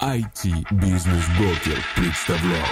IT-бизнес-брокер представляет.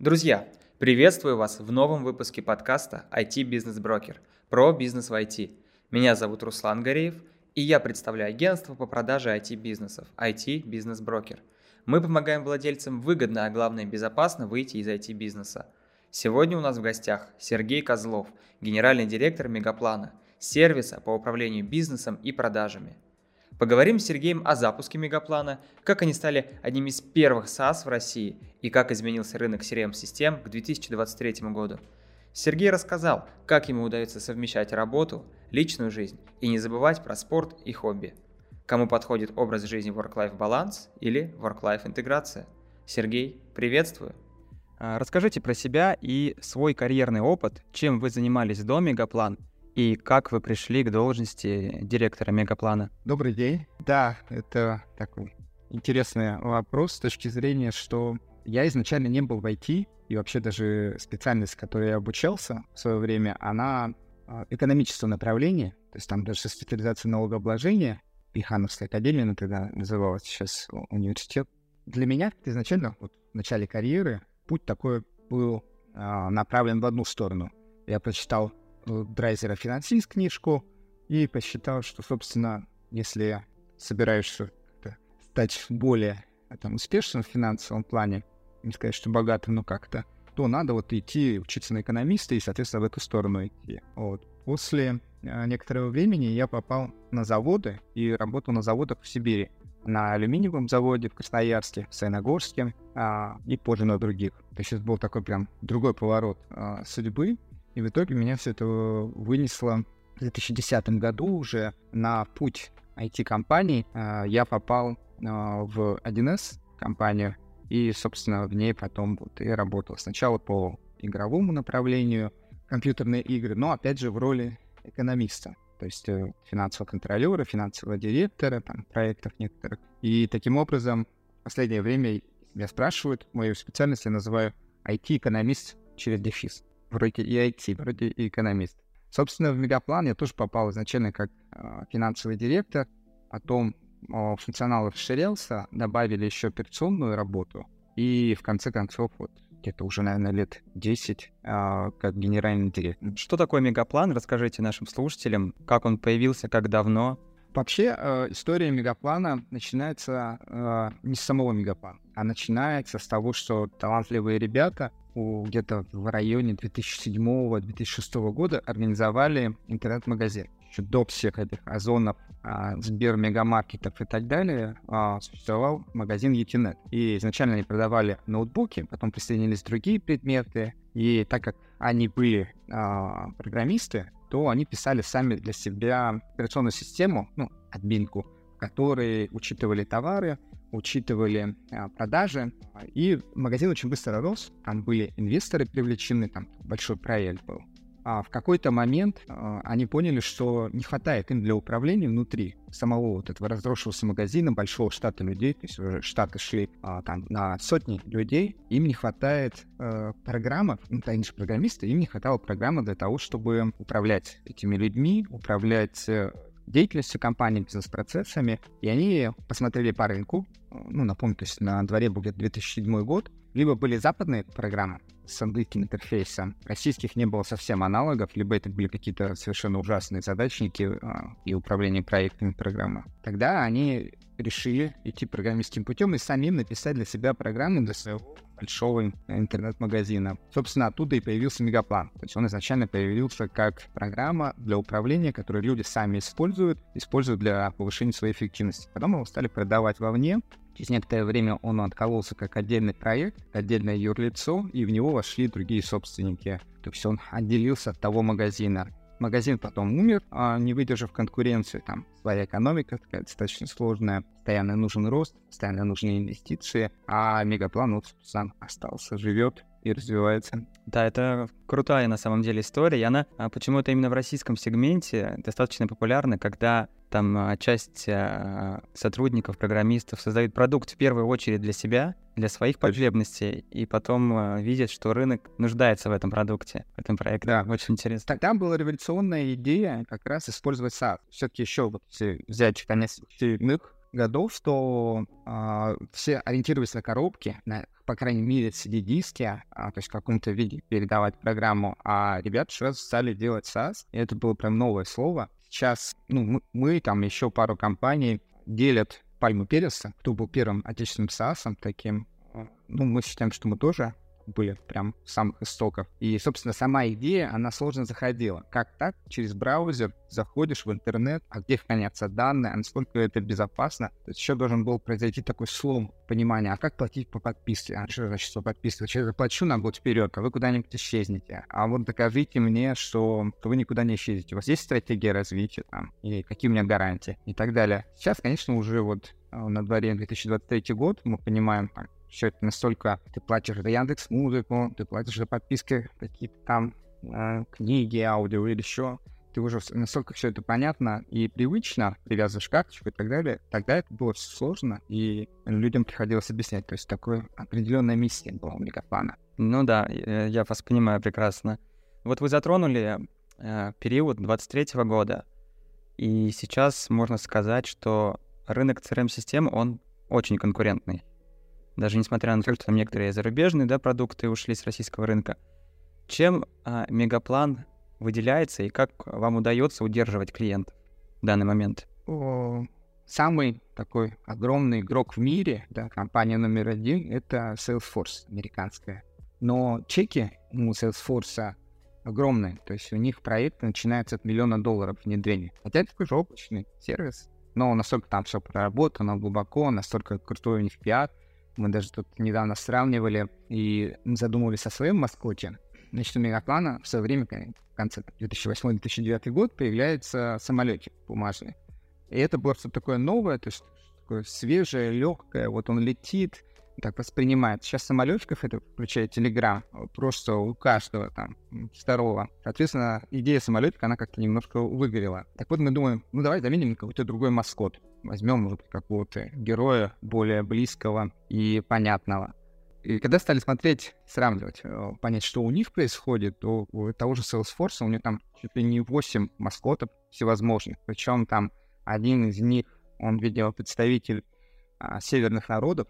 Друзья, приветствую вас в новом выпуске подкаста IT Бизнес Брокер про бизнес в IT. Меня зовут Руслан Гореев, и я представляю агентство по продаже IT-бизнесов IT Бизнес Брокер. Мы помогаем владельцам выгодно, а главное безопасно выйти из IT-бизнеса. Сегодня у нас в гостях Сергей Козлов, генеральный директор Мегаплана, сервиса по управлению бизнесом и продажами – Поговорим с Сергеем о запуске Мегаплана, как они стали одним из первых SaaS в России и как изменился рынок CRM-систем к 2023 году. Сергей рассказал, как ему удается совмещать работу, личную жизнь и не забывать про спорт и хобби. Кому подходит образ жизни work-life баланс или work-life интеграция. Сергей, приветствую! А, расскажите про себя и свой карьерный опыт, чем вы занимались до Мегаплан и как вы пришли к должности директора Мегаплана? Добрый день. Да, это такой интересный вопрос с точки зрения, что я изначально не был в IT, и вообще даже специальность, которой я обучался в свое время, она а, экономического направления, то есть там даже специализация налогообложения, Пихановская академия, она тогда называлась сейчас университет. Для меня изначально вот, в начале карьеры путь такой был а, направлен в одну сторону. Я прочитал Драйзера «Финансист» книжку и посчитал, что, собственно, если собираешься стать более там, успешным в финансовом плане, не сказать, что богатым, но как-то, то надо вот идти учиться на экономиста и, соответственно, в эту сторону идти. Вот. После э, некоторого времени я попал на заводы и работал на заводах в Сибири. На алюминиевом заводе в Красноярске, в Саяногорске а, и позже на других. То есть это был такой прям другой поворот а, судьбы. И в итоге меня все это вынесло в 2010 году уже на путь IT-компаний. А, я попал а, в 1С компанию, и, собственно, в ней потом вот и работал. Сначала по игровому направлению, компьютерные игры, но, опять же, в роли экономиста, то есть э, финансового контролера, финансового директора, там, проектов некоторых. И таким образом, в последнее время меня спрашивают, мою специальность я называю IT-экономист через дефис вроде и IT, вроде и экономист. Собственно, в Мегаплан я тоже попал изначально как э, финансовый директор, потом э, функционал расширялся, добавили еще операционную работу, и в конце концов вот где-то уже, наверное, лет 10 э, как генеральный директор. Что такое Мегаплан? Расскажите нашим слушателям, как он появился, как давно. Вообще э, история Мегаплана начинается э, не с самого Мегаплана, а начинается с того, что талантливые ребята где-то в районе 2007-2006 года организовали интернет-магазин. Еще до всех этих озонов, а, Сбер, мегамаркетов и так далее а, существовал магазин Etinet. И изначально они продавали ноутбуки, потом присоединились другие предметы. И так как они были а, программисты, то они писали сами для себя операционную систему, ну, админку, в которой учитывали товары, учитывали а, продажи, и магазин очень быстро рос, там были инвесторы привлечены, там большой проект был. А в какой-то момент а, они поняли, что не хватает им для управления внутри самого вот этого разросшегося магазина, большого штата людей, то есть уже штаты шли а, там на сотни людей, им не хватает э, программы, ну, они же программисты, им не хватало программы для того, чтобы управлять этими людьми, управлять э, деятельностью компании, бизнес-процессами, и они посмотрели по рынку, ну, напомню, то есть на дворе был где-то 2007 год, либо были западные программы с английским интерфейсом, российских не было совсем аналогов, либо это были какие-то совершенно ужасные задачники а, и управление проектами программы. Тогда они решили идти программистским путем и самим написать для себя программу для своего большого интернет-магазина. Собственно, оттуда и появился Мегаплан. То есть он изначально появился как программа для управления, которую люди сами используют, используют для повышения своей эффективности. Потом его стали продавать вовне, Через некоторое время он откололся как отдельный проект, отдельное юрлицо, и в него вошли другие собственники. То есть он отделился от того магазина. Магазин потом умер, а не выдержав конкуренции, там своя экономика такая достаточно сложная, постоянно нужен рост, постоянно нужны инвестиции, а Мегаплан вот сам остался, живет и развивается. Да, это крутая на самом деле история, и она а, почему-то именно в российском сегменте достаточно популярна, когда там а, часть а, сотрудников, программистов создают продукт в первую очередь для себя, для своих потребностей, и потом а, видят, что рынок нуждается в этом продукте, в этом проекте. Да. Очень интересно. Тогда была революционная идея как раз использовать SaaS. Все-таки еще вот если взять конец годов, что а, все ориентировались на коробки, на, по крайней мере, CD-диски, а, то есть в каком-то виде передавать программу, а ребята сразу стали делать SaaS, и это было прям новое слово. Сейчас ну, мы, мы там еще пару компаний делят пальму переса, кто был первым отечественным SaaS таким. Ну, мы считаем, что мы тоже были прям с самых истоков. И, собственно, сама идея, она сложно заходила. Как так? Через браузер заходишь в интернет, а где хранятся данные, а насколько это безопасно. То есть еще должен был произойти такой слом понимания, а как платить по подписке? А что значит по подписке? Сейчас заплачу на год вперед, а вы куда-нибудь исчезнете. А вот докажите мне, что вы никуда не исчезнете. У вас есть стратегия развития там? Или какие у меня гарантии? И так далее. Сейчас, конечно, уже вот а, на дворе 2023 год, мы понимаем, все это настолько... Ты платишь за Яндекс Музыку, ты платишь за подписки какие-то там э, книги, аудио или еще. Ты уже настолько все это понятно и привычно, привязываешь карточку и так далее. Тогда это было все сложно, и людям приходилось объяснять. То есть такое определенная миссия была у Мегафана. Ну да, я вас понимаю прекрасно. Вот вы затронули э, период 23 -го года, и сейчас можно сказать, что рынок CRM-систем, он очень конкурентный даже несмотря на то, что там некоторые зарубежные да, продукты ушли с российского рынка. Чем а, Мегаплан выделяется и как вам удается удерживать клиентов в данный момент? Самый такой огромный игрок в мире, да, компания номер один, это Salesforce американская. Но чеки у Salesforce огромные, то есть у них проект начинается от миллиона долларов внедрения. Хотя это такой же облачный сервис, но настолько там все проработано глубоко, настолько крутой у них пиар, мы даже тут недавно сравнивали и задумывались о своем маскоте. Значит, у Мегаплана в свое время, в конце 2008-2009 год, появляется самолетик бумажный. И это было что-то такое новое, то есть такое свежее, легкое. Вот он летит, так воспринимает. Сейчас самолетиков, это включая Телеграм, просто у каждого там второго. Соответственно, идея самолетика, она как-то немножко выгорела. Так вот мы думаем, ну давай заменим какой-то другой маскот возьмем может, какого-то героя более близкого и понятного. И когда стали смотреть, сравнивать, э, понять, что у них происходит, то у того же Salesforce, у них там чуть ли не 8 маскотов всевозможных. Причем там один из них, он, видимо, представитель а, северных народов,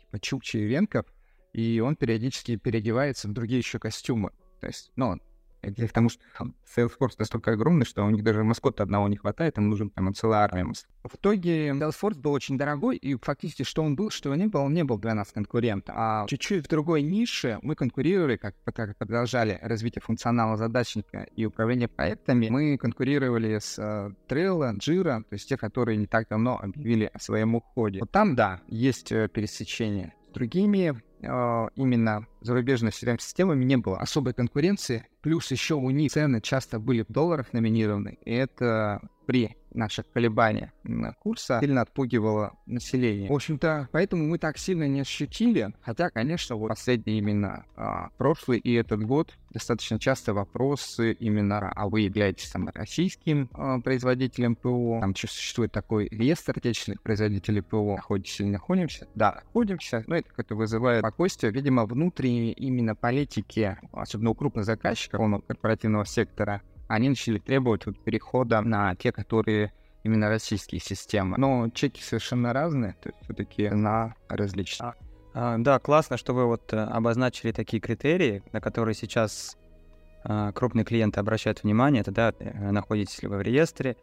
типа Чукчи и Венков, и он периодически переодевается в другие еще костюмы. То есть, ну, это потому что там, Salesforce настолько огромный, что у них даже маскота одного не хватает, им нужен прямо целая армия. В итоге Salesforce был очень дорогой, и фактически что он был, что он не был, он не был для нас конкурентом. А чуть-чуть в другой нише мы конкурировали, как, как продолжали развитие функционала задачника и управления проектами, мы конкурировали с uh, Trello, Jira, то есть те, которые не так давно объявили о своем уходе. Вот там, да, есть uh, пересечение. С другими uh, именно зарубежными CRM-системами не было особой конкуренции, Плюс еще у них цены часто были в долларах номинированы, и это при наших колебаниях курса сильно отпугивало население. В общем-то, поэтому мы так сильно не ощутили, хотя, конечно, вот последний именно а, прошлый и этот год достаточно часто вопросы именно, а вы являетесь там российским а, производителем ПО, там существует такой реестр отечественных производителей ПО, находитесь или находимся? Да, находимся, но это как-то вызывает спокойствие, видимо, внутренние именно политики, особенно у крупных заказчиков, корпоративного сектора, они начали требовать вот перехода на те, которые именно российские системы. Но чеки совершенно разные, то есть все-таки на различные. А, да, классно, что вы вот э, обозначили такие критерии, на которые сейчас а, крупные клиенты обращают внимание. Это, да, э, находитесь ли вы в реестре.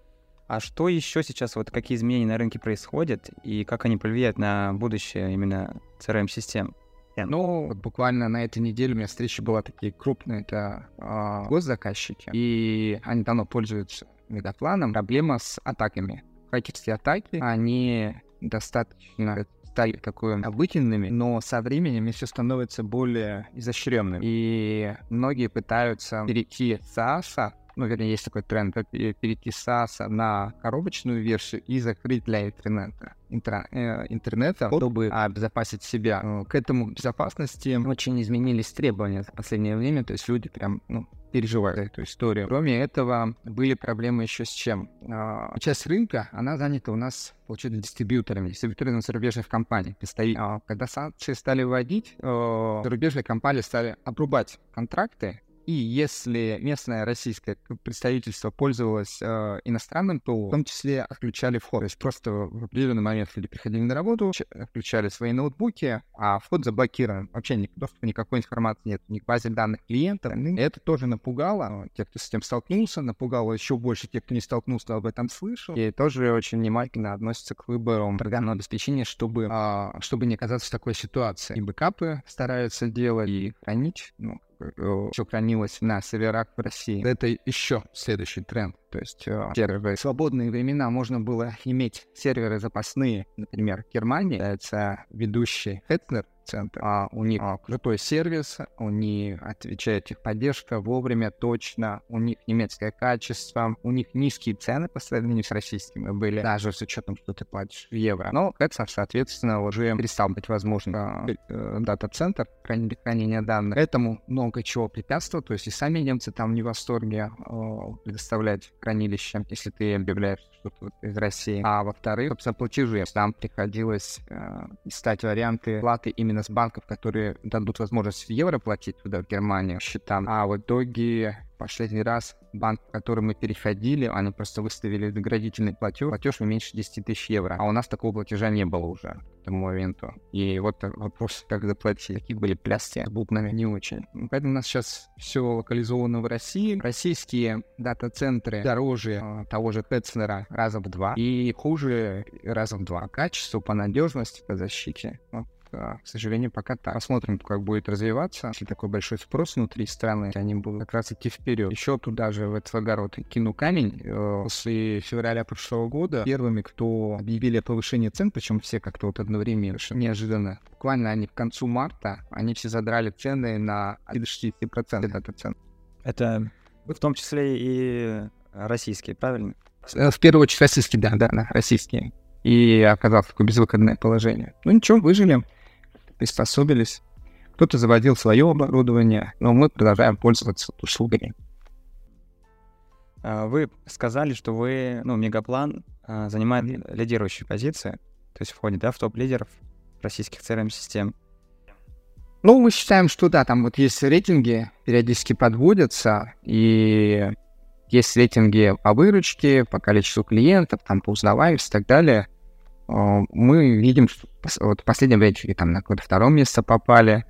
А что еще сейчас, вот какие изменения на рынке происходят и как они повлияют на будущее именно CRM-систем? Ну, вот буквально на этой неделе у меня встреча была такие крупные, это э, госзаказчики, и они давно пользуются Мегапланом. Проблема с атаками. Хакерские атаки, они достаточно стали такой обыденными, но со временем все становится более изощренным. И многие пытаются перейти с SaaS ну, вернее, есть такой тренд, как перейти SaaS на коробочную версию и закрыть для интернета, интер, э, интернета, чтобы обезопасить себя. К этому безопасности очень изменились требования за последнее время, то есть люди прям, ну, переживают эту историю. Кроме этого, были проблемы еще с чем? А, часть рынка, она занята у нас, получается, дистрибьюторами, дистрибьюторами зарубежных компаний. А, когда санкции стали вводить, зарубежные компании стали обрубать контракты и если местное российское представительство пользовалось э, иностранным ПО, в том числе отключали вход. То есть просто в определенный момент люди приходили на работу, включали свои ноутбуки, а вход заблокирован. Вообще ни, доступа никакой информации нет, ни к базе данных клиентов. И это тоже напугало тех, кто с этим столкнулся, напугало еще больше тех, кто не столкнулся, об этом слышал. И тоже очень внимательно относится к выбору программного обеспечения, чтобы, э, чтобы не оказаться в такой ситуации. И бэкапы стараются делать, и хранить, ну, Э, все хранилось на серверах в России. Это еще следующий тренд. То есть э, серверы. В свободные времена можно было иметь серверы запасные, например, Германии. Это ведущий Хетнер, центр. А у них а, крутой сервис, у них отвечает техподдержка вовремя, точно, у них немецкое качество, у них низкие цены по сравнению с российскими были, даже с учетом, что ты платишь в евро. Но это, соответственно, уже перестал быть возможным а, э, дата-центр хранения данных. Этому много чего препятствует, то есть и сами немцы там не в восторге э, предоставлять хранилище, если ты объявляешь что-то из России. А во-вторых, собственно, платежи. Там приходилось э, искать варианты платы именно с банков, которые дадут возможность в евро платить туда, в Германию, счетам. А в итоге последний раз банк, в который мы переходили, они просто выставили заградительный платеж, платеж меньше 10 тысяч евро. А у нас такого платежа не было уже к тому моменту. И вот вопрос, как заплатить, какие были пляски с буквами, не очень. Поэтому у нас сейчас все локализовано в России. Российские дата-центры дороже э, того же Тецнера раза в два и хуже раза в два. Качество, по надежности, по защите. Вот к сожалению, пока так. Посмотрим, как будет развиваться. Если такой большой спрос внутри страны, они будут как раз идти вперед. Еще туда же, в этот огород, кину камень. Э, после февраля прошлого года первыми, кто объявили о повышении цен, причем все как-то вот одновременно, неожиданно, буквально они к концу марта, они все задрали цены на 60% это цен. Это в том числе и российские, правильно? Э, в первую очередь российские, да, да, да, российские. И оказалось такое безвыходное положение. Ну ничего, выжили приспособились. Кто-то заводил свое оборудование, но мы продолжаем пользоваться услугами. А, вы сказали, что вы, ну, Мегаплан а, занимает лидирующую позицию, то есть входит, да, в топ-лидеров российских CRM-систем. Ну, мы считаем, что да, там вот есть рейтинги, периодически подводятся, и есть рейтинги по выручке, по количеству клиентов, там по узнаваемости и так далее. А, мы видим, что вот в последнем рейтинге там на какое-то второе место попали,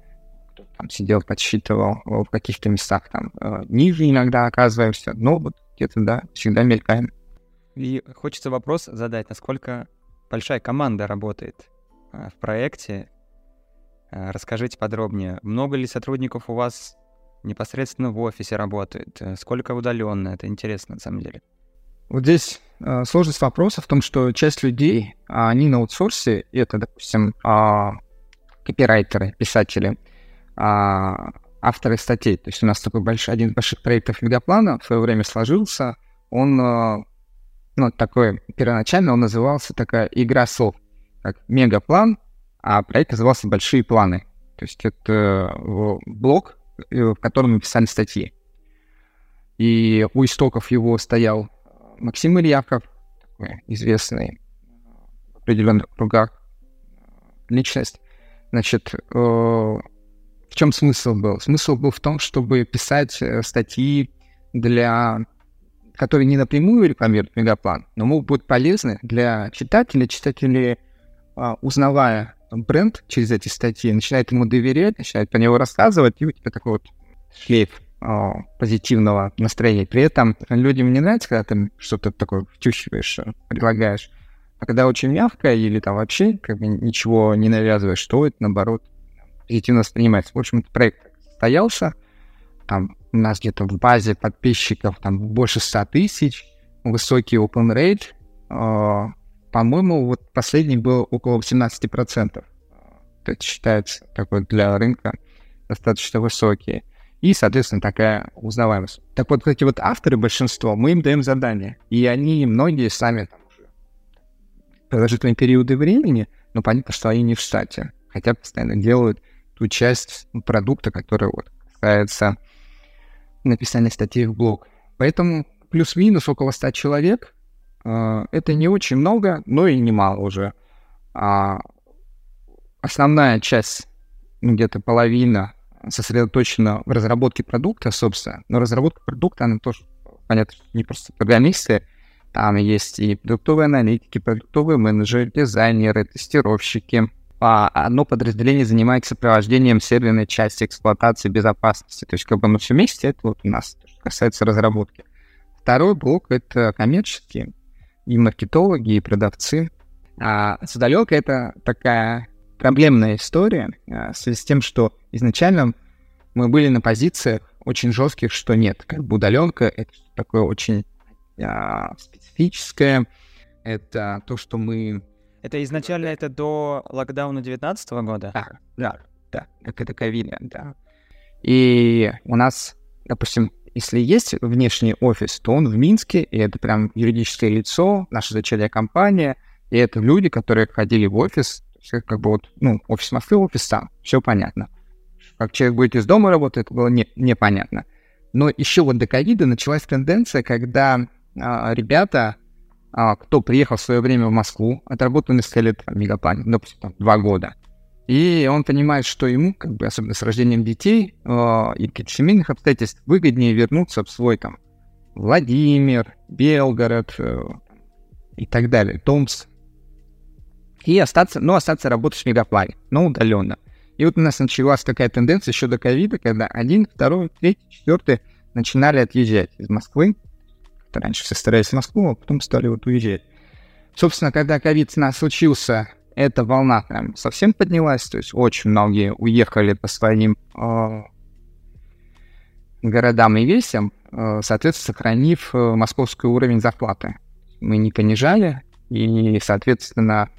там сидел, подсчитывал, в каких-то местах там э, ниже иногда оказываемся, но вот где-то, да, всегда мелькаем. И хочется вопрос задать, насколько большая команда работает э, в проекте. Э, расскажите подробнее, много ли сотрудников у вас непосредственно в офисе работает, сколько удаленно, это интересно на самом деле. Вот здесь э, сложность вопроса в том, что часть людей, а, они на аутсорсе, это, допустим, э, копирайтеры, писатели, э, авторы статей. То есть у нас такой большой, один из больших проектов Мегаплана в свое время сложился. Он, э, ну, такой, первоначально он назывался такая игра слов, как Мегаплан, а проект назывался Большие планы. То есть это э, блог, э, в котором мы писали статьи. И у истоков его стоял Максим Ильяков, такой известный в определенных кругах личность. Значит, э, в чем смысл был? Смысл был в том, чтобы писать э, статьи для которые не напрямую рекламируют Мегаплан, но могут быть полезны для читателей. Читатели, узнавая бренд через эти статьи, начинают ему доверять, начинают про него рассказывать, и у тебя такой вот шлейф о, позитивного настроения. При этом людям не нравится, когда ты что-то такое втюхиваешь, э, предлагаешь. А когда очень мягко или там вообще как бы ничего не навязываешь, то это, наоборот, позитивно воспринимается. В общем, проект состоялся. Там у нас где-то в базе подписчиков там больше 100 тысяч, высокий open rate. Э, по-моему, вот последний был около 18%. Это считается такой для рынка достаточно высокий и, соответственно, такая узнаваемость. Так вот, эти вот авторы, большинство, мы им даем задания, и они, многие сами там уже продолжительные периоды времени, но понятно, что они не в штате, хотя постоянно делают ту часть продукта, которая вот касается написание статей в блог. Поэтому плюс-минус около 100 человек. Э, это не очень много, но и немало уже. А основная часть, ну, где-то половина, сосредоточена в разработке продукта, собственно. Но разработка продукта, она тоже, понятно, не просто программисты, там есть и продуктовые аналитики, продуктовые менеджеры, дизайнеры, тестировщики. А одно подразделение занимается сопровождением серверной части эксплуатации безопасности. То есть как бы мы все вместе, это вот у нас, что касается разработки. Второй блок — это коммерческие, и маркетологи, и продавцы. А с это такая проблемная история а, в связи с тем, что изначально мы были на позициях очень жестких, что нет, как бы удаленка — это такое очень а, специфическое. Это то, что мы... Это изначально это до локдауна 2019 года? Да, да, да, как это ковида, да. И у нас, допустим, если есть внешний офис, то он в Минске, и это прям юридическое лицо, наша дочерняя компания, и это люди, которые ходили в офис, как бы вот, ну, офис Москвы, офис там, все понятно. Как человек будет из дома работать, это было не, непонятно. Но еще вот до ковида началась тенденция, когда а, ребята, а, кто приехал в свое время в Москву, отработал несколько лет в допустим, там, два года, и он понимает, что ему, как бы, особенно с рождением детей э, и каких-то семейных обстоятельств, выгоднее вернуться в свой там Владимир, Белгород э, и так далее, Томск. И остаться, ну, остаться работать в мегаплане, но удаленно. И вот у нас началась такая тенденция еще до ковида, когда один, второй, третий, четвертый начинали отъезжать из Москвы раньше все старались в Москву, а потом стали вот уезжать. Собственно, когда ковид у нас случился, эта волна прям совсем поднялась, то есть очень многие уехали по своим э, городам и весям, э, соответственно, сохранив э, московский уровень зарплаты. Мы не понижали, и, соответственно,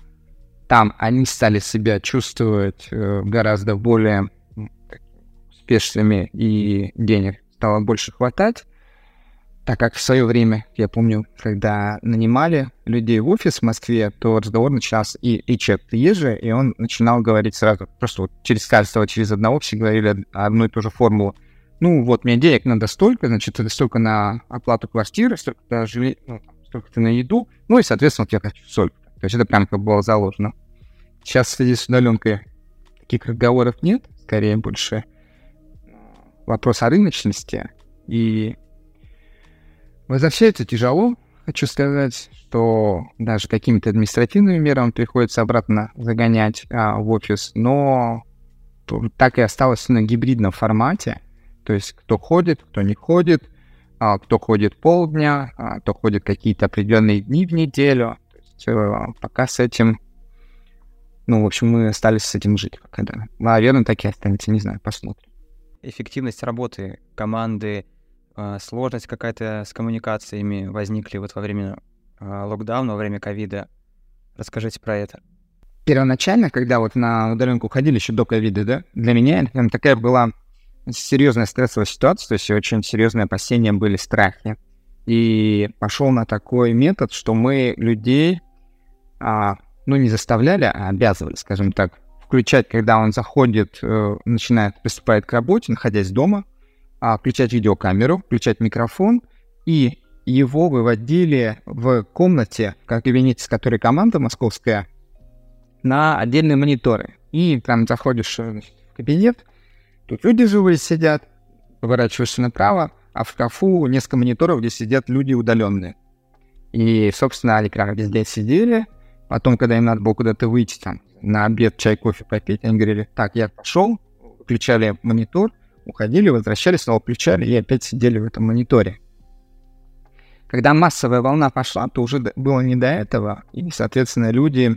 там они стали себя чувствовать э, гораздо более успешными, и денег стало больше хватать так как в свое время, я помню, когда нанимали людей в офис в Москве, то разговор начался, и, и человек приезжий, и он начинал говорить сразу, просто вот через каждого, через одного все говорили одну и ту же формулу. Ну, вот, мне денег надо столько, значит, это столько на оплату квартиры, столько на жилье, ну, столько на еду, ну и, соответственно, вот я хочу столько. То есть это прям как было заложено. Сейчас в связи с удаленкой таких разговоров нет, скорее больше вопрос о рыночности и Возвращается тяжело, хочу сказать, что даже какими-то административными мерами приходится обратно загонять а, в офис, но так и осталось на гибридном формате. То есть кто ходит, кто не ходит, а, кто ходит полдня, а, кто ходит какие-то определенные дни в неделю. Есть, пока с этим, ну, в общем, мы остались с этим жить пока, да. Наверное, так и останется, не знаю, посмотрим. Эффективность работы команды а, сложность какая-то с коммуникациями возникли вот во время а, локдауна, во время ковида. Расскажите про это. Первоначально, когда вот на удаленку уходили еще до ковида, да, для меня это такая была серьезная стрессовая ситуация, то есть очень серьезные опасения были, страхи. И пошел на такой метод, что мы людей, а, ну, не заставляли, а обязывали, скажем так, включать, когда он заходит, э, начинает, приступает к работе, находясь дома, а, включать видеокамеру, включать микрофон, и его выводили в комнате, в кабинете, с которой команда московская, на отдельные мониторы. И там заходишь э, значит, в кабинет, тут люди живые сидят, поворачиваешься направо, а в шкафу несколько мониторов, где сидят люди удаленные. И, собственно, они прям везде сидели. Потом, когда им надо было куда-то выйти, там, на обед, чай, кофе попить, они говорили, так, я пошел, включали монитор, уходили, возвращались, снова включали и опять сидели в этом мониторе. Когда массовая волна пошла, то уже было не до этого, и, соответственно, люди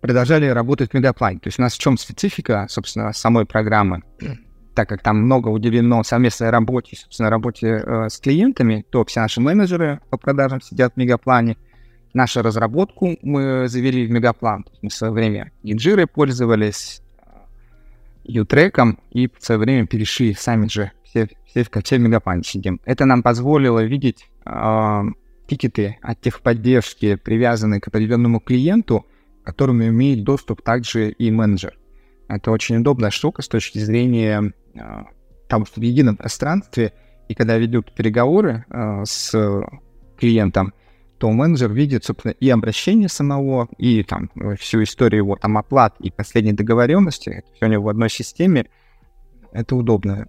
продолжали работать в Мегаплане. То есть у нас в чем специфика, собственно, самой программы? Так как там много уделено совместной работе, собственно, работе э, с клиентами, то все наши менеджеры по продажам сидят в Мегаплане. Нашу разработку мы завели в Мегаплан. Мы в свое время и пользовались, U-треком и в свое время перешли сами же все, все в каче Мегапан сидим. Это нам позволило видеть э, тикеты от техподдержки, привязанные к определенному клиенту, к которому имеет доступ также и менеджер. Это очень удобная штука с точки зрения э, того, что в едином пространстве, и когда ведут переговоры э, с клиентом, то менеджер видит, собственно, и обращение самого, и там всю историю его там оплат и последней договоренности, это все у него в одной системе, это удобно.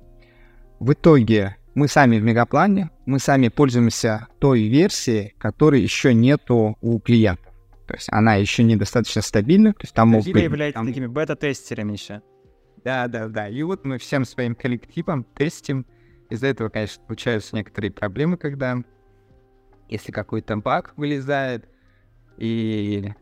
В итоге мы сами в мегаплане, мы сами пользуемся той версией, которой еще нету у клиента. То есть она еще недостаточно стабильна. То есть там могут быть... являетесь там... такими бета-тестерами еще. Да, да, да. И вот мы всем своим коллективом тестим. Из-за этого, конечно, случаются некоторые проблемы, когда если какой-то баг вылезает, и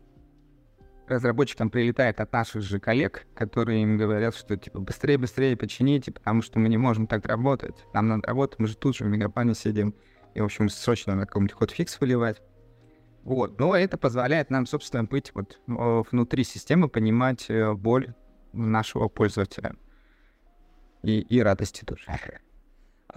разработчикам прилетает от наших же коллег, которые им говорят, что типа быстрее, быстрее почините, потому что мы не можем так работать. Нам надо работать, мы же тут же в мегаплане сидим. И, в общем, срочно на каком-нибудь ход-фикс выливать. Вот. Но это позволяет нам, собственно, быть вот внутри системы, понимать э, боль нашего пользователя. И, и радости тоже.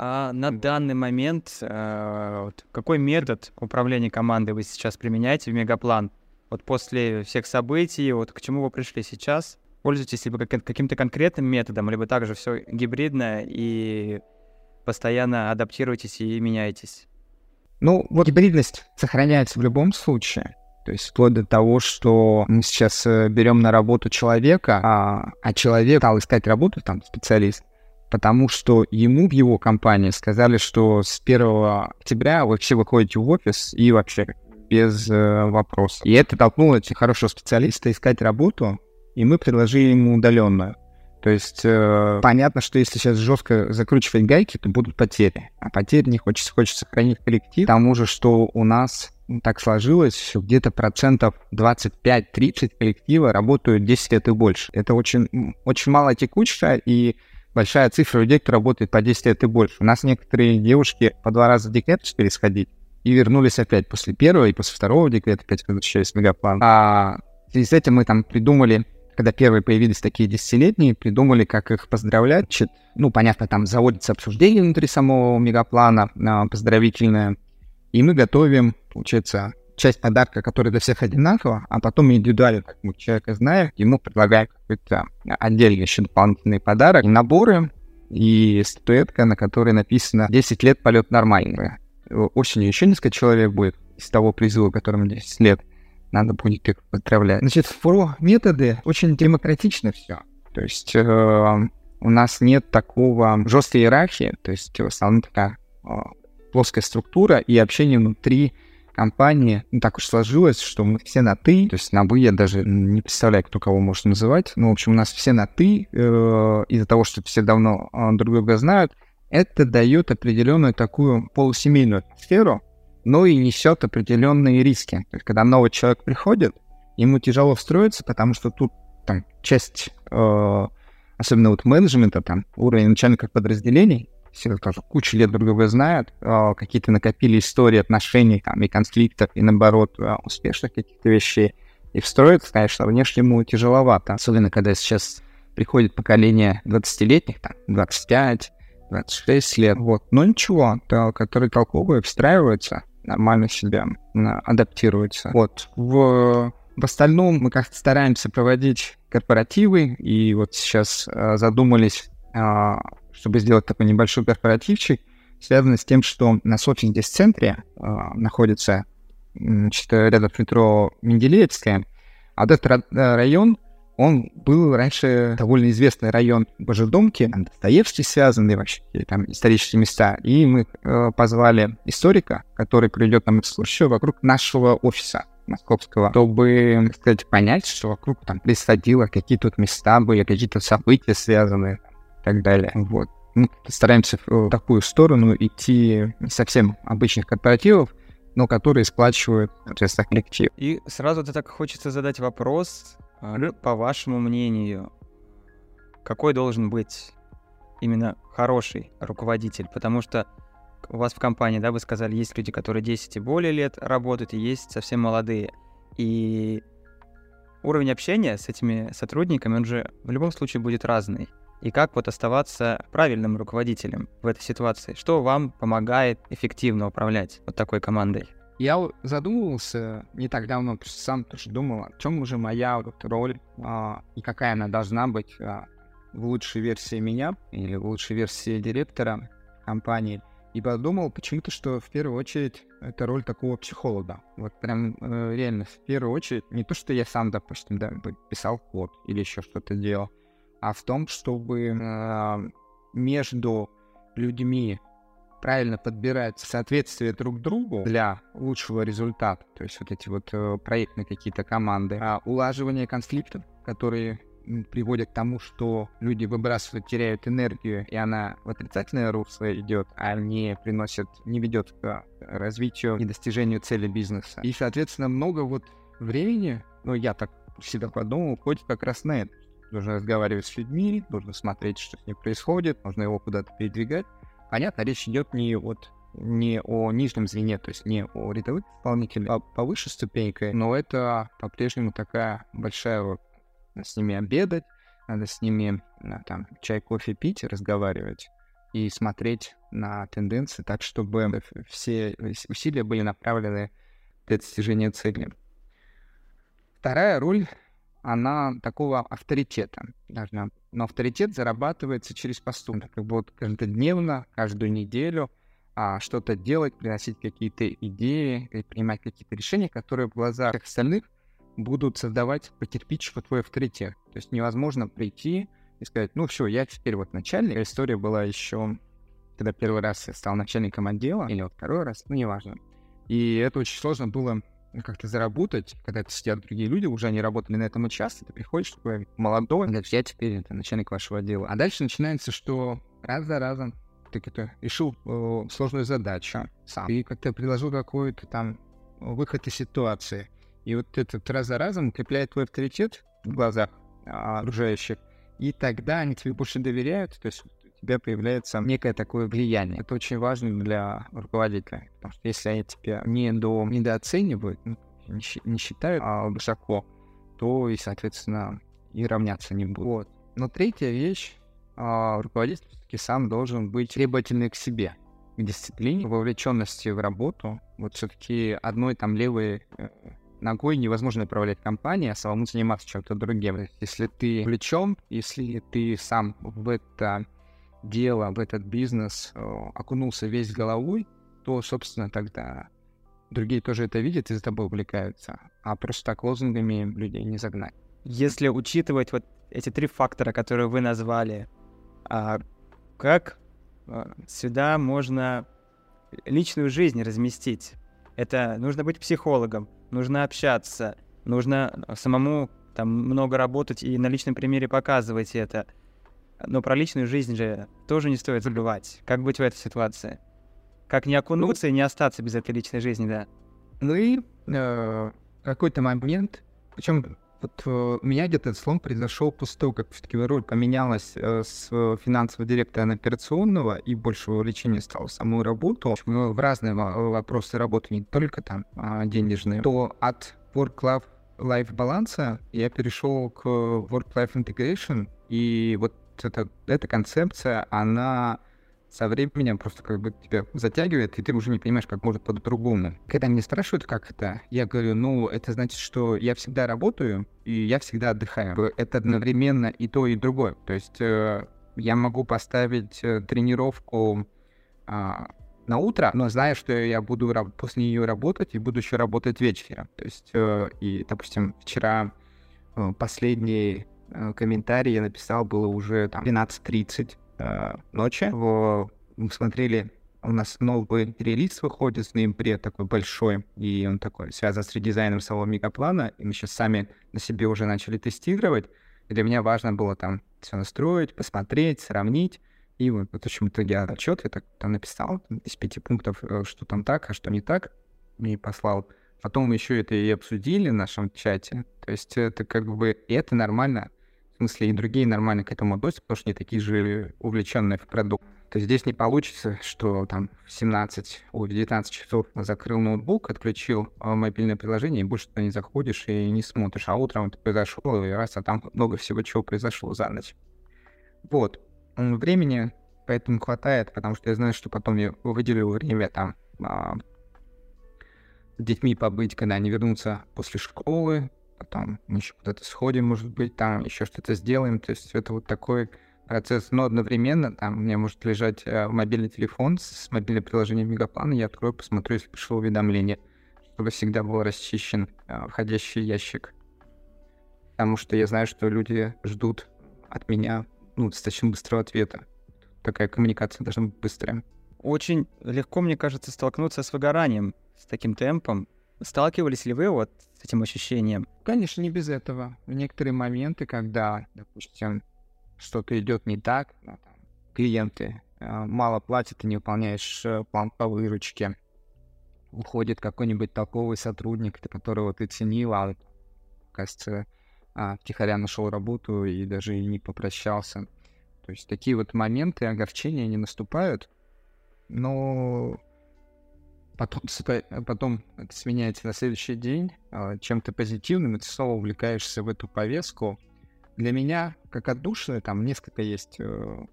А на данный момент э, вот, какой метод управления командой вы сейчас применяете в Мегаплан? Вот после всех событий, вот к чему вы пришли сейчас? Пользуетесь либо каким-то конкретным методом, либо также все гибридно и постоянно адаптируетесь и меняетесь? Ну, вот гибридность сохраняется в любом случае. То есть вплоть до того, что мы сейчас э, берем на работу человека, а, а человек стал искать работу, там, специалист, потому что ему в его компании сказали, что с 1 октября вы все выходите в офис и вообще без э, вопросов. И это толкнуло этих хорошего специалиста искать работу, и мы предложили ему удаленную. То есть э, понятно, что если сейчас жестко закручивать гайки, то будут потери. А потери не хочется, хочется сохранить коллектив. К тому же, что у нас так сложилось, что где-то процентов 25-30 коллектива работают 10 лет и больше. Это очень, очень мало текучка и большая цифра людей, кто работает по 10 лет и больше. У нас некоторые девушки по два раза в декрет успели и вернулись опять после первого и после второго декрета, опять возвращались в мегаплан. А в с этим мы там придумали когда первые появились такие десятилетние, придумали, как их поздравлять. Значит, ну, понятно, там заводится обсуждение внутри самого мегаплана а, поздравительное, и мы готовим, получается, часть подарка, которая для всех одинакова, а потом индивидуально, как мы человека знаем, ему предлагаем какой-то отдельный еще дополнительный подарок, наборы и статуэтка, на которой написано «10 лет полет нормальный». Осенью еще несколько человек будет из того призыва, которому 10 лет надо будет их поздравлять. Значит, про методы очень демократично все. То есть э, у нас нет такого жесткой иерархии, то есть в основном такая э, плоская структура и общение внутри компании. Ну, так уж сложилось, что мы все на «ты», то есть на «вы» я даже не представляю, кто кого может называть. Ну, в общем, у нас все на «ты, э, из-за того, что все давно э, друг друга знают. Это дает определенную такую полусемейную сферу, но и несет определенные риски. То есть, когда новый человек приходит, ему тяжело встроиться, потому что тут там часть, э, особенно вот менеджмента, там уровень начальников подразделений, все тоже кучу лет друг друга знают, э, какие-то накопили истории отношений там и конфликтов, и наоборот э, успешных каких-то вещей. И встроиться, конечно, внешнему тяжеловато, особенно когда сейчас приходит поколение 20-летних, там, 25, 26 лет, вот. Но ничего, то, которые толковые, встраиваются, нормально себя адаптируется. Вот. В, в остальном мы как-то стараемся проводить корпоративы, и вот сейчас э, задумались, э, чтобы сделать такой небольшой корпоративчик, связанный с тем, что на Софинг-центре э, находится значит, рядом с метро Менделеевская, а этот район — он был раньше довольно известный район Божедомки, Достоевский связанный вообще, там исторические места. И мы э, позвали историка, который проведет нам экскурсию вокруг нашего офиса московского, чтобы, так сказать, понять, что вокруг там происходило, какие тут места были, какие-то события связаны так далее. Вот. Мы стараемся в такую сторону идти не совсем обычных корпоративов, но которые сплачивают, соответственно, коллектив. И сразу то так хочется задать вопрос, а, по вашему мнению, какой должен быть именно хороший руководитель? Потому что у вас в компании, да, вы сказали, есть люди, которые 10 и более лет работают, и есть совсем молодые. И уровень общения с этими сотрудниками, он же в любом случае будет разный. И как вот оставаться правильным руководителем в этой ситуации? Что вам помогает эффективно управлять вот такой командой? Я задумывался не так давно, сам тоже думал, о чем уже моя роль а, и какая она должна быть а, в лучшей версии меня или в лучшей версии директора компании и подумал почему-то, что в первую очередь это роль такого психолога. Вот прям э, реально в первую очередь не то, что я сам, допустим, да, писал код или еще что-то делал, а в том, чтобы э, между людьми правильно подбирать соответствие друг другу для лучшего результата, то есть вот эти вот э, проектные какие-то команды, а улаживание конфликтов, которые приводят к тому, что люди выбрасывают, теряют энергию, и она в отрицательное русло идет, а не приносит, не ведет к развитию и достижению цели бизнеса. И, соответственно, много вот времени, ну, я так всегда подумал, уходит как раз на это. Нужно разговаривать с людьми, нужно смотреть, что с ним происходит, нужно его куда-то передвигать. Понятно, речь идет не вот не о нижнем звене, то есть не о рядовых исполнителях, а повыше ступенькой, но это по-прежнему такая большая. Надо с ними обедать, надо с ними там чай, кофе пить, разговаривать и смотреть на тенденции так, чтобы все усилия были направлены для достижения цели. Вторая роль, она такого авторитета должна но авторитет зарабатывается через поступки. Как бы вот каждодневно, каждую неделю а, что-то делать, приносить какие-то идеи, принимать какие-то решения, которые в глазах остальных будут создавать по кирпичику твой авторитет. То есть невозможно прийти и сказать, ну все, я теперь вот начальник. История была еще, когда первый раз я стал начальником отдела, или вот второй раз, ну неважно. И это очень сложно было как-то заработать, когда это сидят другие люди, уже они работали на этом участке, ты приходишь такой молодой, говоришь, я теперь это начальник вашего отдела. А дальше начинается, что раз за разом ты как-то решил э, сложную задачу сам, и как-то предложил какой-то там выход из ситуации. И вот этот раз за разом укрепляет твой авторитет в глазах а, окружающих, и тогда они тебе больше доверяют, то есть тебя появляется некое такое влияние. Это очень важно для руководителя, потому что если они тебя не до, недооценивают, ну, не, считают а, высоко, то и, соответственно, и равняться не будут. Вот. Но третья вещь, а, руководитель все-таки сам должен быть требовательный к себе, к дисциплине, вовлеченности в работу. Вот все-таки одной там левой э, ногой невозможно управлять компанией, а самому заниматься чем-то другим. Если ты увлечен, если ты сам в это дело, в этот бизнес э, окунулся весь головой, то, собственно, тогда другие тоже это видят и за тобой увлекаются. А просто так лозунгами людей не загнать. Если учитывать вот эти три фактора, которые вы назвали, а как а, сюда можно личную жизнь разместить? Это нужно быть психологом, нужно общаться, нужно самому там много работать и на личном примере показывать это — но про личную жизнь же тоже не стоит забывать. Как быть в этой ситуации? Как не окунуться и не остаться без этой личной жизни, да? Ну и э, какой-то момент, причем вот э, у меня где-то слом произошел после того, как все-таки роль поменялась э, с финансового директора на операционного и больше увлечения стало в саму работу, в разные вопросы работы, не только там а денежные, то от work-life life баланса я перешел к work-life integration, и вот это, эта концепция, она со временем просто как бы тебя затягивает, и ты уже не понимаешь, как может по-другому. Когда меня спрашивают, как это, я говорю, ну, это значит, что я всегда работаю, и я всегда отдыхаю. Это одновременно и то, и другое. То есть э, я могу поставить э, тренировку э, на утро, но зная, что я буду после нее работать и буду еще работать вечером. То есть, э, и, допустим, вчера э, последний комментарий я написал, было уже там 12.30 э, ночи. Мы смотрели, у нас новый релиз выходит в ноябре, такой большой, и он такой связан с редизайном самого мегаплана, и мы сейчас сами на себе уже начали тестировать. И для меня важно было там все настроить, посмотреть, сравнить. И вот, в общем, итоге отчет я так там написал из пяти пунктов, э, что там так, а что не так, и послал. Потом еще это и обсудили в нашем чате. То есть это как бы, и это нормально смысле и другие нормально к этому относятся, потому что они такие же увлеченные в продукт. То есть здесь не получится, что там в 17, ой, в 19 часов закрыл ноутбук, отключил э, мобильное приложение, и больше туда не заходишь и не смотришь, а утром это произошло, и раз, а там много всего чего произошло за ночь. Вот. Времени поэтому хватает, потому что я знаю, что потом я выделил время там а, с детьми побыть, когда они вернутся после школы, потом мы еще куда-то сходим, может быть, там еще что-то сделаем. То есть это вот такой процесс, но одновременно там у меня может лежать э, мобильный телефон с мобильным приложением Мегаплана, я открою, посмотрю, если пришло уведомление, чтобы всегда был расчищен э, входящий ящик. Потому что я знаю, что люди ждут от меня ну, достаточно быстрого ответа. Такая коммуникация должна быть быстрая. Очень легко, мне кажется, столкнуться с выгоранием с таким темпом. Сталкивались ли вы вот с этим ощущением? Конечно, не без этого. В некоторые моменты, когда, допустим, что-то идет не так, клиенты э, мало платят, ты не выполняешь э, план по выручке, уходит какой-нибудь толковый сотрудник, которого ты ценил, а он, кажется, а, втихаря нашел работу и даже не попрощался. То есть такие вот моменты огорчения не наступают, но потом, потом это сменяется на следующий день а, чем-то позитивным, и ты снова увлекаешься в эту повестку. Для меня, как отдушины, там несколько есть э,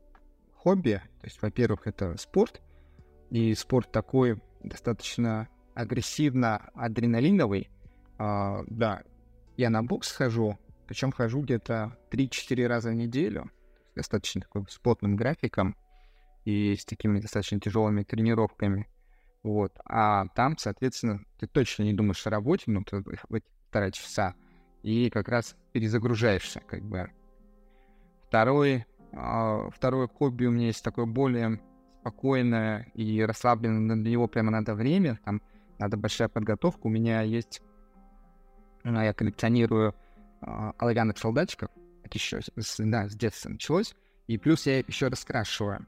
хобби. То есть, во-первых, это спорт, и спорт такой достаточно агрессивно адреналиновый. А, да, я на бокс хожу, причем хожу где-то 3-4 раза в неделю, достаточно такой плотным графиком и с такими достаточно тяжелыми тренировками. Вот. А там, соответственно, ты точно не думаешь о работе, ну, ты в эти часа, и как раз перезагружаешься, как бы. Второй, э, второе хобби у меня есть такое более спокойное и расслабленное, для него прямо надо время, там надо большая подготовка. У меня есть, ну, я коллекционирую э, оловянных солдатчиков, это еще да, с детства началось, и плюс я еще раскрашиваю.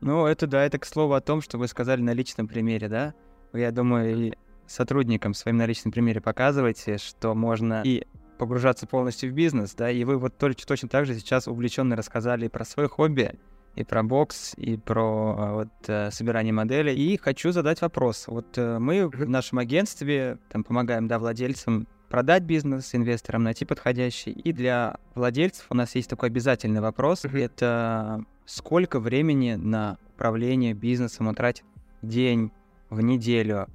Ну, это да, это к слову о том, что вы сказали на личном примере, да? Я думаю, и сотрудникам своим на личном примере показываете, что можно и погружаться полностью в бизнес, да, и вы вот точно, точно так же сейчас увлеченно рассказали про свое хобби, и про бокс, и про вот, э, собирание моделей. И хочу задать вопрос. Вот э, мы в нашем агентстве там помогаем, да, владельцам продать бизнес, инвесторам найти подходящий. И для владельцев у нас есть такой обязательный вопрос. Это сколько времени на управление бизнесом он тратит в день, в неделю.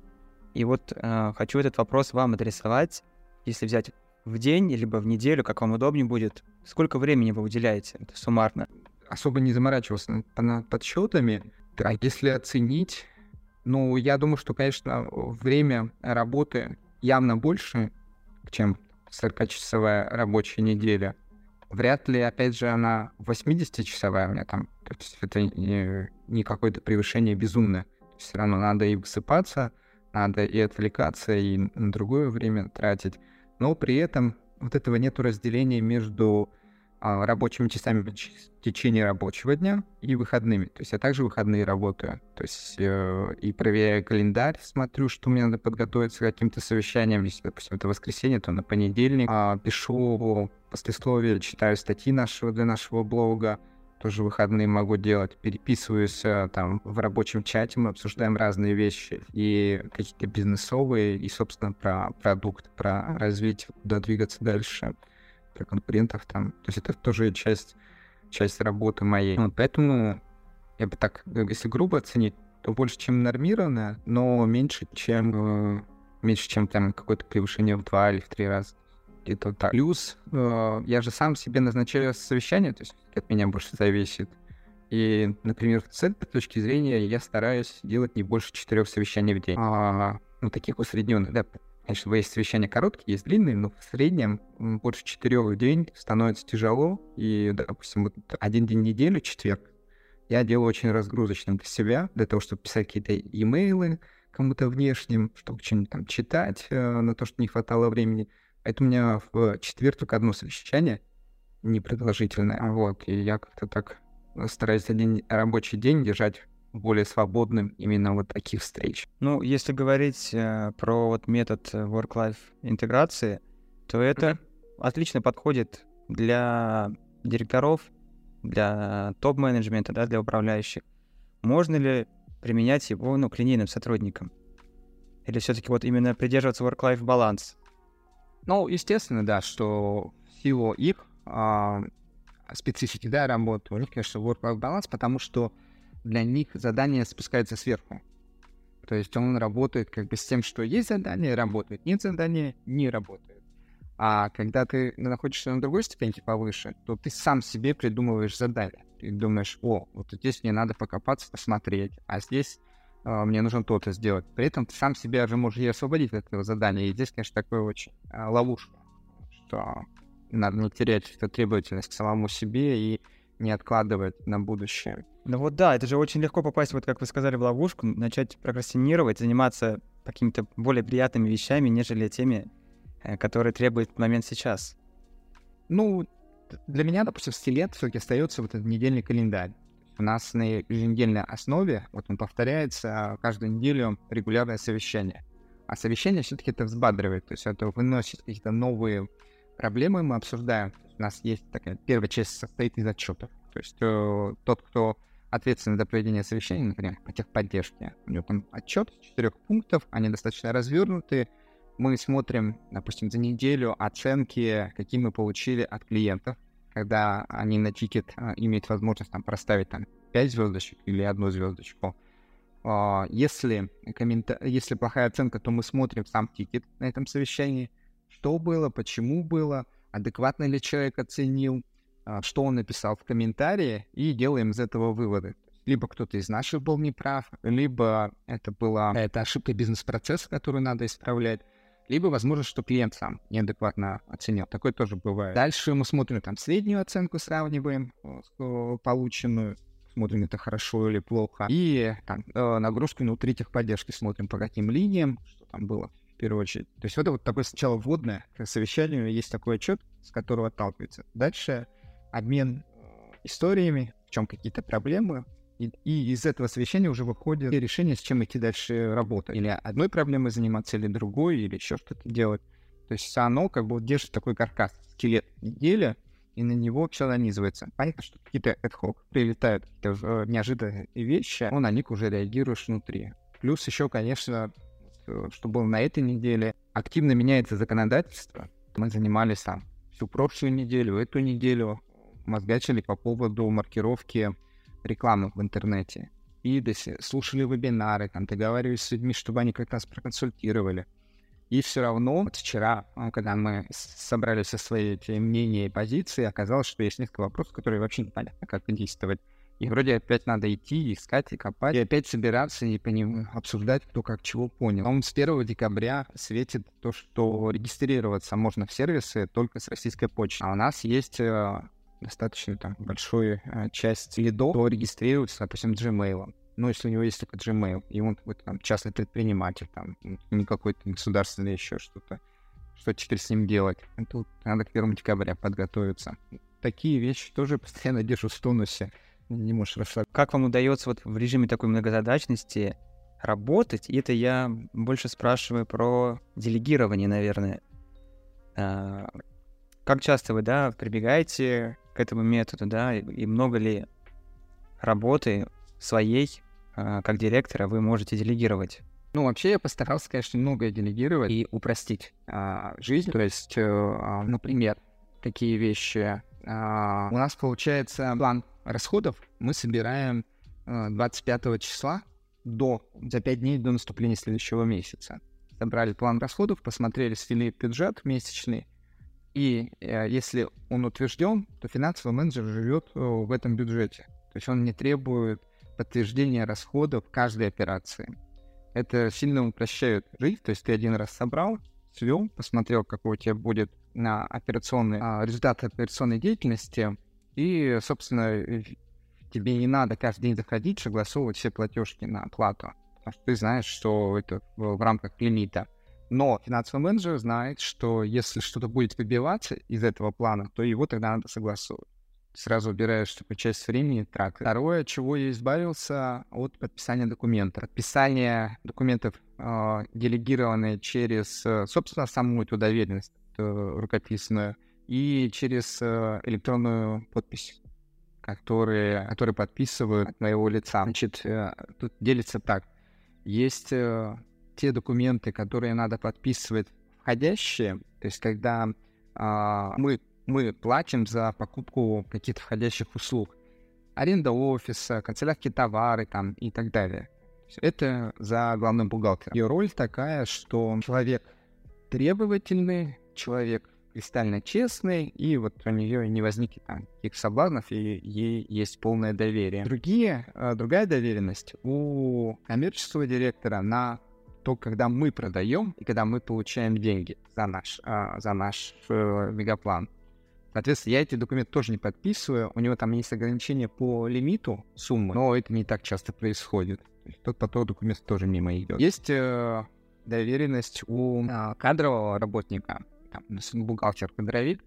И вот э, хочу этот вопрос вам адресовать. Если взять в день, либо в неделю, как вам удобнее будет, сколько времени вы уделяете это суммарно? Особо не заморачивался над подсчетами. А если оценить, ну, я думаю, что, конечно, время работы явно больше, чем 40-часовая рабочая неделя. Вряд ли, опять же, она 80-часовая у меня там. То есть это не, не какое-то превышение безумное. Все равно надо и высыпаться, надо и отвлекаться, и на другое время тратить. Но при этом вот этого нету разделения между рабочими часами в течение рабочего дня и выходными. То есть я также выходные работаю. То есть э, и проверяю календарь, смотрю, что мне надо подготовиться к каким-то совещаниям. Если, допустим, это воскресенье, то на понедельник. А, пишу послесловие, читаю статьи нашего для нашего блога. Тоже выходные могу делать. Переписываюсь э, там в рабочем чате, мы обсуждаем разные вещи. И какие-то бизнесовые, и, собственно, про продукт, про развитие, куда двигаться дальше про конкурентов там. То есть это тоже часть, часть работы моей. Вот, поэтому я бы так, если грубо оценить, то больше, чем нормированно, но меньше, чем э, меньше, чем там какое-то превышение в два или в три раза. Где-то так. Плюс э, я же сам себе назначаю совещание, то есть от меня больше зависит. И, например, с этой точки зрения я стараюсь делать не больше четырех совещаний в день. А, ну, таких усредненных, да, Конечно, есть совещания короткие, есть длинные, но в среднем больше четырех в день становится тяжело. И, допустим, вот один день недели, четверг, я делаю очень разгрузочным для себя, для того, чтобы писать какие-то имейлы кому-то внешним, чтобы что-нибудь там читать э, на то, что не хватало времени. Это у меня в четверг только одно совещание, непродолжительное. Вот, и я как-то так стараюсь один рабочий день держать более свободным именно вот таких встреч. Ну, если говорить э, про вот метод э, work-life интеграции, то это mm-hmm. отлично подходит для директоров, для топ-менеджмента, да, для управляющих. Можно ли применять его ну, к линейным сотрудникам? Или все-таки вот именно придерживаться work-life баланс? Ну, естественно, да, что в силу их а, специфики да, работы, у них, конечно, work-life баланс, потому что для них задание спускается сверху. То есть он работает как бы с тем, что есть задание, работает, нет задания, не работает. А когда ты находишься на другой ступеньке повыше, то ты сам себе придумываешь задание. Ты думаешь, о, вот здесь мне надо покопаться, посмотреть, а здесь э, мне нужно то-то сделать. При этом ты сам себя же можешь и освободить от этого задания. И здесь, конечно, такое очень э, ловушка, что надо не терять эту требовательность к самому себе и не откладывать на будущее. Ну вот да, это же очень легко попасть, вот как вы сказали, в ловушку, начать прокрастинировать, заниматься какими-то более приятными вещами, нежели теми, э, которые требует момент сейчас. Ну, для меня, допустим, стилет все-таки остается вот этот недельный календарь. У нас на еженедельной основе, вот он повторяется каждую неделю регулярное совещание. А совещание все-таки это взбадривает, то есть это выносит какие-то новые проблемы, мы обсуждаем. У нас есть такая первая часть состоит из отчетов. То есть э, тот, кто ответственный за проведение совещания, например, по техподдержке, у него там отчет четырех пунктов, они достаточно развернуты. Мы смотрим, допустим, за неделю оценки, какие мы получили от клиентов, когда они на тикет а, имеют возможность там проставить там 5 звездочек или одну звездочку. А, если, коммента... если плохая оценка, то мы смотрим сам тикет на этом совещании, что было, почему было, адекватно ли человек оценил, а, что он написал в комментарии, и делаем из этого выводы. Либо кто-то из наших был неправ, либо это была это ошибка бизнес-процесса, которую надо исправлять, либо, возможно, что клиент сам неадекватно оценил. Такое тоже бывает. Дальше мы смотрим там среднюю оценку, сравниваем э, полученную, смотрим, это хорошо или плохо. И там, э, нагрузку внутри техподдержки смотрим, по каким линиям, что там было в первую очередь. То есть это вот такое сначала вводное к совещанию, есть такой отчет, с которого отталкивается. Дальше обмен э, историями, в чем какие-то проблемы, и, и из этого совещания уже выходит решение, с чем идти дальше работать. Или одной проблемой заниматься, или другой, или еще что-то делать. То есть оно как бы держит такой каркас, скелет недели, и на него все нанизывается. Понятно, что какие-то ad прилетают, какие-то э, неожиданные вещи, но на них уже реагируешь внутри. Плюс еще, конечно, что было на этой неделе, активно меняется законодательство. Мы занимались там всю прошлую неделю, эту неделю мозгачили по поводу маркировки рекламы в интернете. И слушали вебинары, там договаривались с людьми, чтобы они как раз проконсультировали. И все равно вот вчера, а, когда мы собрали все свои мнения и позиции, оказалось, что есть несколько вопросов, которые вообще непонятно, как действовать. И вроде опять надо идти, искать и копать, и опять собираться и по обсуждать, кто как чего понял. Он с 1 декабря светит то, что регистрироваться можно в сервисы только с российской почты. А у нас есть э, достаточно там большую а, часть лидов, кто регистрируется, допустим, Gmail. Ну, если у него есть только Gmail, и он какой-то там частный предприниматель, там, не какой-то государственный еще что-то, что теперь с ним делать? Тут надо к 1 декабря подготовиться. Такие вещи тоже постоянно держу в тонусе. Не можешь расслабиться. Как вам удается вот в режиме такой многозадачности работать? И это я больше спрашиваю про делегирование, наверное. А, как часто вы, да, прибегаете к этому методу, да, и, и много ли работы своей э, как директора вы можете делегировать? Ну, вообще я постарался, конечно, многое делегировать и упростить э, жизнь. То есть, э, например, такие вещи. Э, у нас получается план расходов мы собираем э, 25 числа до, за 5 дней до наступления следующего месяца. Собрали план расходов, посмотрели, свели бюджет месячный, и э, если он утвержден, то финансовый менеджер живет э, в этом бюджете. То есть он не требует подтверждения расходов каждой операции. Это сильно упрощает жизнь. То есть ты один раз собрал, свел, посмотрел, какой у тебя будет на операционный а, результат операционной деятельности, и, собственно, тебе не надо каждый день заходить, согласовывать все платежки на оплату, потому что ты знаешь, что это в, рамках лимита. Но финансовый менеджер знает, что если что-то будет выбиваться из этого плана, то его тогда надо согласовывать. Сразу убираешь такую часть времени трат. Второе, чего я избавился, от подписания документов. Подписание документов, э, делегированные через, э, собственно, саму эту доверенность э, рукописную и через э, электронную подпись которые, которые подписывают от моего лица. Значит, тут делится так. Есть те документы, которые надо подписывать входящие, то есть когда а, мы, мы платим за покупку каких-то входящих услуг, аренда офиса, канцелярские товары там и так далее. Это за главным бухгалтером. Ее роль такая, что человек требовательный, человек кристально честной, и вот у нее не возникнет там каких соблазнов, и ей есть полное доверие. Другие, э, другая доверенность у коммерческого директора на то, когда мы продаем и когда мы получаем деньги за наш, э, за наш э, мегаплан. Соответственно, я эти документы тоже не подписываю. У него там есть ограничения по лимиту суммы, но это не так часто происходит. Тот поток документов тоже мимо идет. Есть э, доверенность у э, кадрового работника, там, бухгалтер кадровик,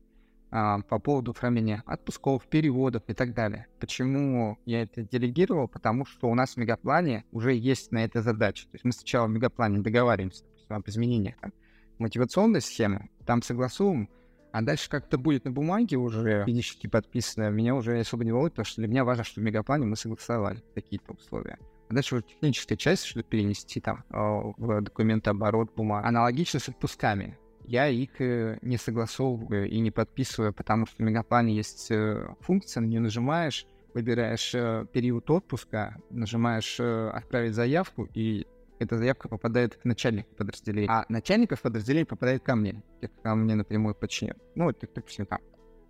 э, по поводу оформления отпусков, переводов и так далее. Почему я это делегировал? Потому что у нас в мегаплане уже есть на это задача. То есть мы сначала в мегаплане договариваемся об изменениях там, мотивационной схемы, там согласуем, а дальше как-то будет на бумаге уже физически подписано, меня уже особо не волнует, потому что для меня важно, что в мегаплане мы согласовали какие-то условия. Дальше уже техническая часть, чтобы перенести там а, в документооборот бумаг. Аналогично с отпусками. Я их э, не согласовываю и не подписываю, потому что в мегаплане есть э, функция, на нее нажимаешь, выбираешь э, период отпуска, нажимаешь «Отправить заявку», и эта заявка попадает к начальнику подразделения. А начальников подразделения попадает ко мне, ко мне напрямую подчинен. Ну, это, допустим, там,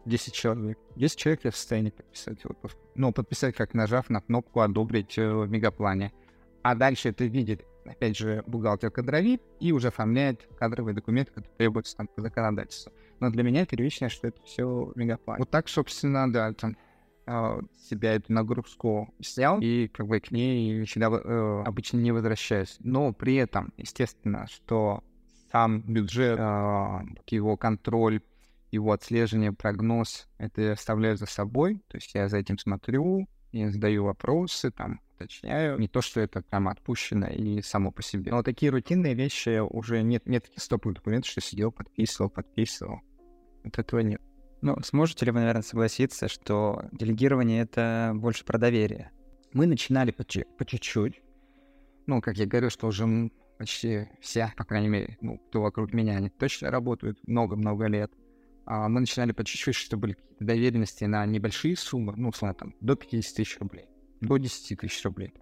10 человек. 10 человек я в состоянии подписать отпуск. Ну, подписать, как нажав на кнопку «Одобрить» в мегаплане. А дальше это видит, опять же, бухгалтер-кадровик и уже оформляет кадровые документы, которые требуются там по законодательству. Но для меня первичное, что это все в мегаплане. Вот так, собственно, да, там, а, себя эту нагрузку снял и как бы к ней всегда э, обычно не возвращаюсь. Но при этом, естественно, что сам бюджет, э, его контроль, его отслеживание, прогноз, это я оставляю за собой, то есть я за этим смотрю, я задаю вопросы, там, уточняю. Не то, что это прям отпущено и само по себе. Но такие рутинные вещи уже нет, нет таких стоповых документов, что сидел, подписывал, подписывал. Вот этого нет. Ну, сможете ли вы, наверное, согласиться, что делегирование — это больше про доверие? Мы начинали по, по чуть-чуть. Ну, как я говорю, что уже почти все, по крайней мере, ну, кто вокруг меня, они точно работают много-много лет. А мы начинали по чуть-чуть, чтобы были доверенности на небольшие суммы, ну, условно, там, до 50 тысяч рублей, до 10 тысяч рублей.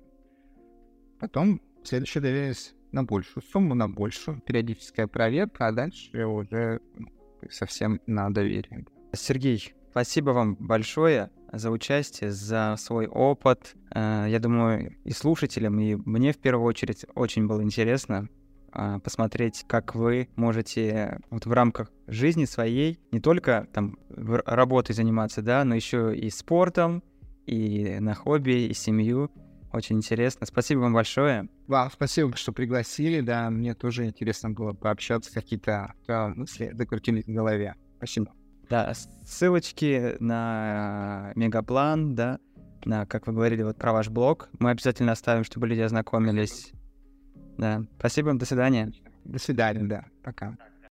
Потом следующая доверенность на большую сумму, на большую, периодическая проверка, а дальше уже ну, совсем на доверие. Сергей, спасибо вам большое за участие, за свой опыт. Э, я думаю, и слушателям, и мне в первую очередь очень было интересно а, посмотреть, как вы можете вот в рамках жизни своей не только там работой заниматься, да, но еще и спортом, и на хобби, и семью. Очень интересно. Спасибо вам большое. Вам спасибо, что пригласили. Да, мне тоже интересно было пообщаться, какие-то да, мысли закрутились в голове. Спасибо. Да, ссылочки на Мегаплан, да, на, как вы говорили, вот про ваш блог. Мы обязательно оставим, чтобы люди ознакомились да. Спасибо, до свидания. До свидания, да. Пока.